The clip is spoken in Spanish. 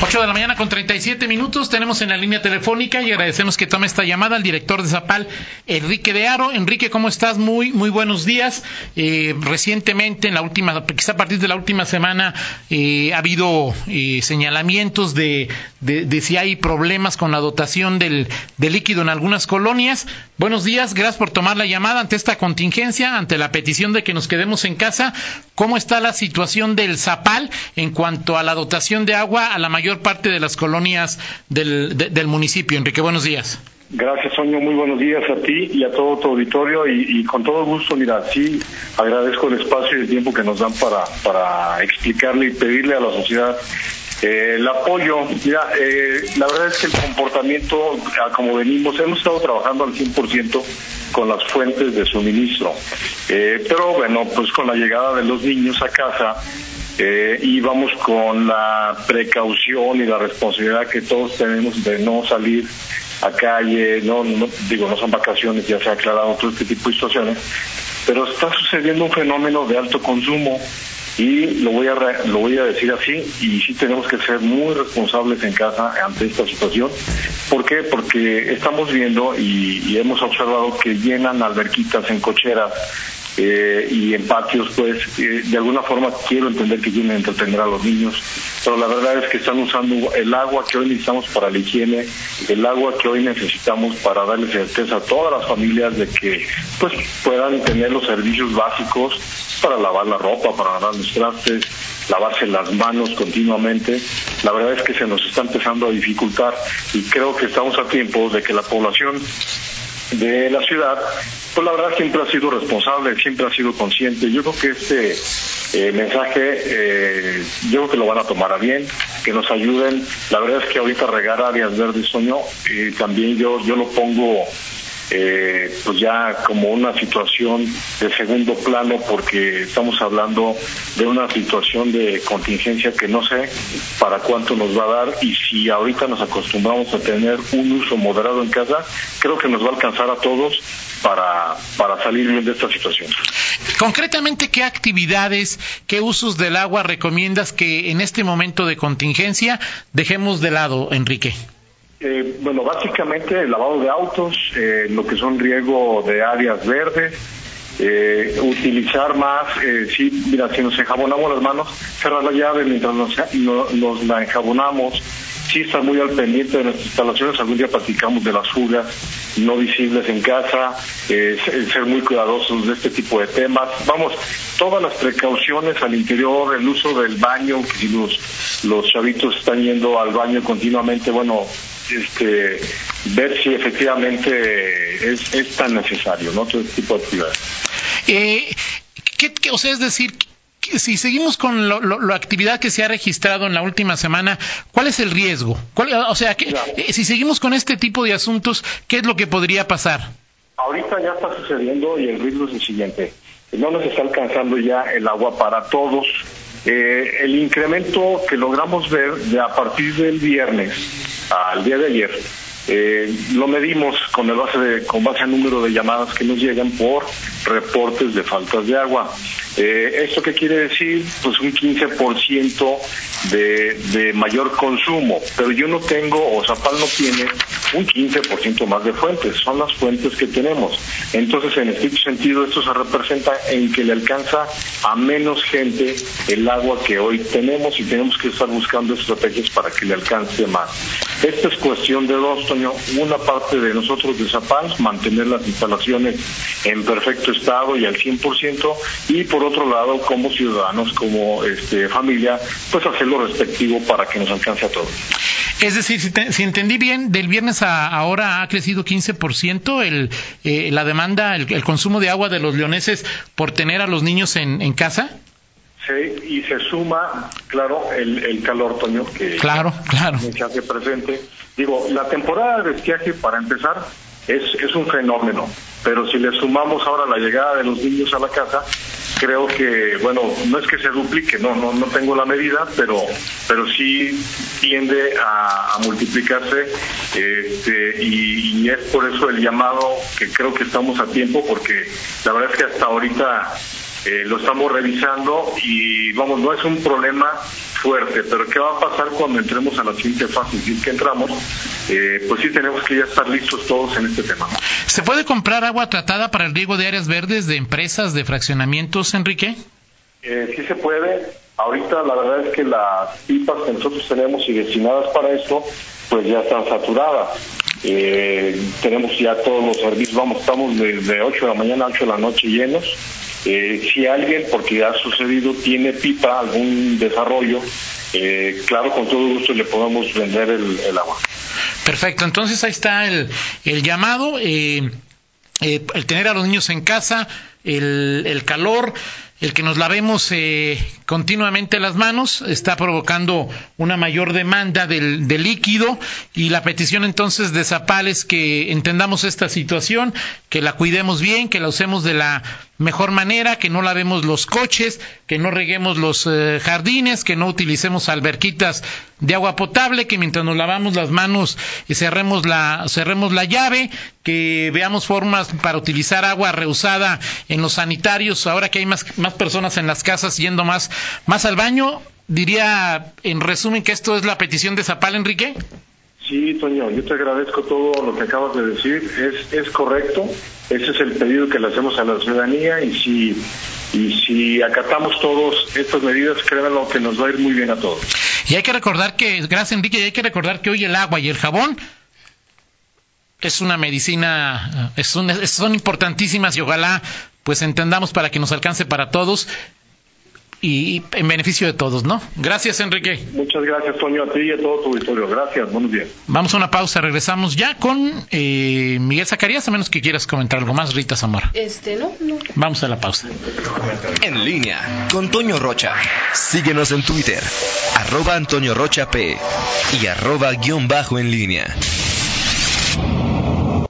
8 de la mañana con 37 minutos. Tenemos en la línea telefónica y agradecemos que tome esta llamada al director de Zapal, Enrique de Aro. Enrique, ¿cómo estás? Muy, muy buenos días. Eh, recientemente, en la última, quizá a partir de la última semana, eh, ha habido eh, señalamientos de, si hay problemas con la dotación del, del líquido en algunas colonias. Buenos días, gracias por tomar la llamada ante esta contingencia, ante la petición de que nos quedemos en casa. ¿Cómo está la situación del Zapal en cuanto a la dotación de agua a la mayor parte de las colonias del, del municipio. Enrique, buenos días. Gracias, Soño. Muy buenos días a ti y a todo tu auditorio. Y, con todo gusto, mira, sí, agradezco el espacio y el tiempo que nos dan para, para explicarle y pedirle a la sociedad eh, el apoyo. Mira, eh, la verdad es que el comportamiento, como venimos, hemos estado trabajando al 100% con las fuentes de suministro. Eh, pero bueno, pues con la llegada de los niños a casa, eh, y vamos con la precaución y la responsabilidad que todos tenemos de no salir a calle, no, digo, no son vacaciones, ya se ha aclarado todo este tipo de situaciones, pero está sucediendo un fenómeno de alto consumo y lo voy a lo voy a decir así y sí tenemos que ser muy responsables en casa ante esta situación. ¿Por qué? Porque estamos viendo y hemos observado que llenan alberquitas en cocheras eh, y en patios, pues eh, de alguna forma quiero entender que quieren entretener a los niños, pero la verdad es que están usando el agua que hoy necesitamos para la higiene, el agua que hoy necesitamos para darle certeza a todas las familias de que pues puedan tener los servicios básicos para lavar la ropa, para lavar los trastes, lavarse las manos continuamente, la verdad es que se nos está empezando a dificultar y creo que estamos a tiempo de que la población de la ciudad, pues la verdad siempre ha sido responsable, siempre ha sido consciente. Yo creo que este eh, mensaje, eh, yo creo que lo van a tomar a bien, que nos ayuden. La verdad es que ahorita regar áreas verdes soño, y también yo, yo lo pongo eh, pues ya como una situación de segundo plano porque estamos hablando de una situación de contingencia que no sé para cuánto nos va a dar y si ahorita nos acostumbramos a tener un uso moderado en casa, creo que nos va a alcanzar a todos para, para salir bien de esta situación. Concretamente, ¿qué actividades, qué usos del agua recomiendas que en este momento de contingencia dejemos de lado, Enrique? Eh, bueno, básicamente el lavado de autos, eh, lo que son riego de áreas verdes, eh, utilizar más, sí, mira, si nos enjabonamos las manos, cerrar la llave mientras nos, la enjabonamos, sí estar muy al pendiente de nuestras instalaciones, algún día platicamos de las fugas no visibles en casa, ser muy cuidadosos de este tipo de temas. Vamos, todas las precauciones al interior, el uso del baño, que si los, los chavitos están yendo al baño continuamente, bueno, este, ver si efectivamente es, es tan necesario, ¿no? Todo este tipo de actividades. Eh, ¿qué, o sea, es decir, si seguimos con la actividad que se ha registrado en la última semana, ¿cuál es el riesgo? o sea, eh, si seguimos con este tipo de asuntos, ¿qué es lo que podría pasar? Ahorita ya está sucediendo y el riesgo es el siguiente. No nos está alcanzando ya el agua para todos. Eh, el incremento que logramos ver de a partir del viernes al día de ayer, eh, lo medimos con, el base de, con base al número de llamadas que nos llegan por reportes de faltas de agua. Eh, ¿Esto qué quiere decir? Pues un 15% de, de mayor consumo, pero yo no tengo, o Zapal no tiene un 15% más de fuentes, son las fuentes que tenemos. Entonces, en este sentido, esto se representa en que le alcanza a menos gente el agua que hoy tenemos y tenemos que estar buscando estrategias para que le alcance más. Esta es cuestión de dos, Toño. Una parte de nosotros de Zapal, mantener las instalaciones en perfecto estado y al 100%, y por otro lado, como ciudadanos, como este, familia, pues hacer lo respectivo para que nos alcance a todos. Es decir, si, entendí bien, del viernes a ahora ha crecido 15% el, eh, la demanda, el, consumo de agua de los leoneses por tener a los niños en, en casa. Sí, y se suma, claro, el, el calor, Toño, que claro, claro. se hace presente. Digo, la temporada de esquiaje, para empezar, es, es un fenómeno, pero si le sumamos ahora la llegada de los niños a la casa, creo que, bueno, no es que se duplique, no, no, no tengo la medida, pero, pero sí tiende a, multiplicarse este, y, y, es por eso el llamado que creo que estamos a tiempo, porque la verdad es que hasta ahorita eh, lo estamos revisando y vamos, no es un problema fuerte, pero ¿qué va a pasar cuando entremos a la siguiente fase? Si es que entramos, eh, pues sí tenemos que ya estar listos todos en este tema. ¿Se puede comprar agua tratada para el riego de áreas verdes de empresas, de fraccionamientos, Enrique? Eh, sí se puede. Ahorita la verdad es que las pipas que nosotros tenemos y destinadas para esto, pues ya están saturadas. Eh, tenemos ya todos los servicios, vamos, estamos desde 8 de la mañana a 8 de la noche llenos eh, si alguien, porque ha sucedido, tiene pipa, algún desarrollo, eh, claro, con todo gusto le podemos vender el, agua. Perfecto, entonces ahí está el, el llamado, eh, el tener a los niños en casa, el, el calor, el que nos lavemos eh, continuamente las manos está provocando una mayor demanda del, líquido y la petición entonces de Zapal es que entendamos esta situación, que la cuidemos bien, que la usemos de la mejor manera, que no lavemos los coches, que no reguemos los eh, jardines, que no utilicemos alberquitas de agua potable, que mientras nos lavamos las manos y cerremos la, cerremos la llave, que veamos formas para utilizar agua reusada en los sanitarios, ahora que hay más, más personas en las casas yendo más, más al baño. Diría, en resumen, que esto es la petición de Zapal, Enrique. Sí, Toño, yo te agradezco todo lo que acabas de decir. Es, es correcto. Ese es el pedido que le hacemos a la ciudadanía y si, y si acatamos todos estas medidas, créanlo que nos va a ir muy bien a todos. Y hay que recordar que, gracias Enrique, y hay que recordar que hoy el agua y el jabón es una medicina, es son importantísimas y ojalá pues entendamos para que nos alcance para todos y en beneficio de todos, ¿no? Gracias, Enrique. Muchas gracias, Toño, a ti y a todo tu auditorio. Gracias, buenos días. Vamos a una pausa, regresamos ya con eh, Miguel Zacarías, a menos que quieras comentar algo más, Rita Zamora. Este, no, no. Vamos a la pausa. En línea con Toño Rocha. Síguenos en Twitter, arroba Antonio Rocha P y arroba guion bajo en línea.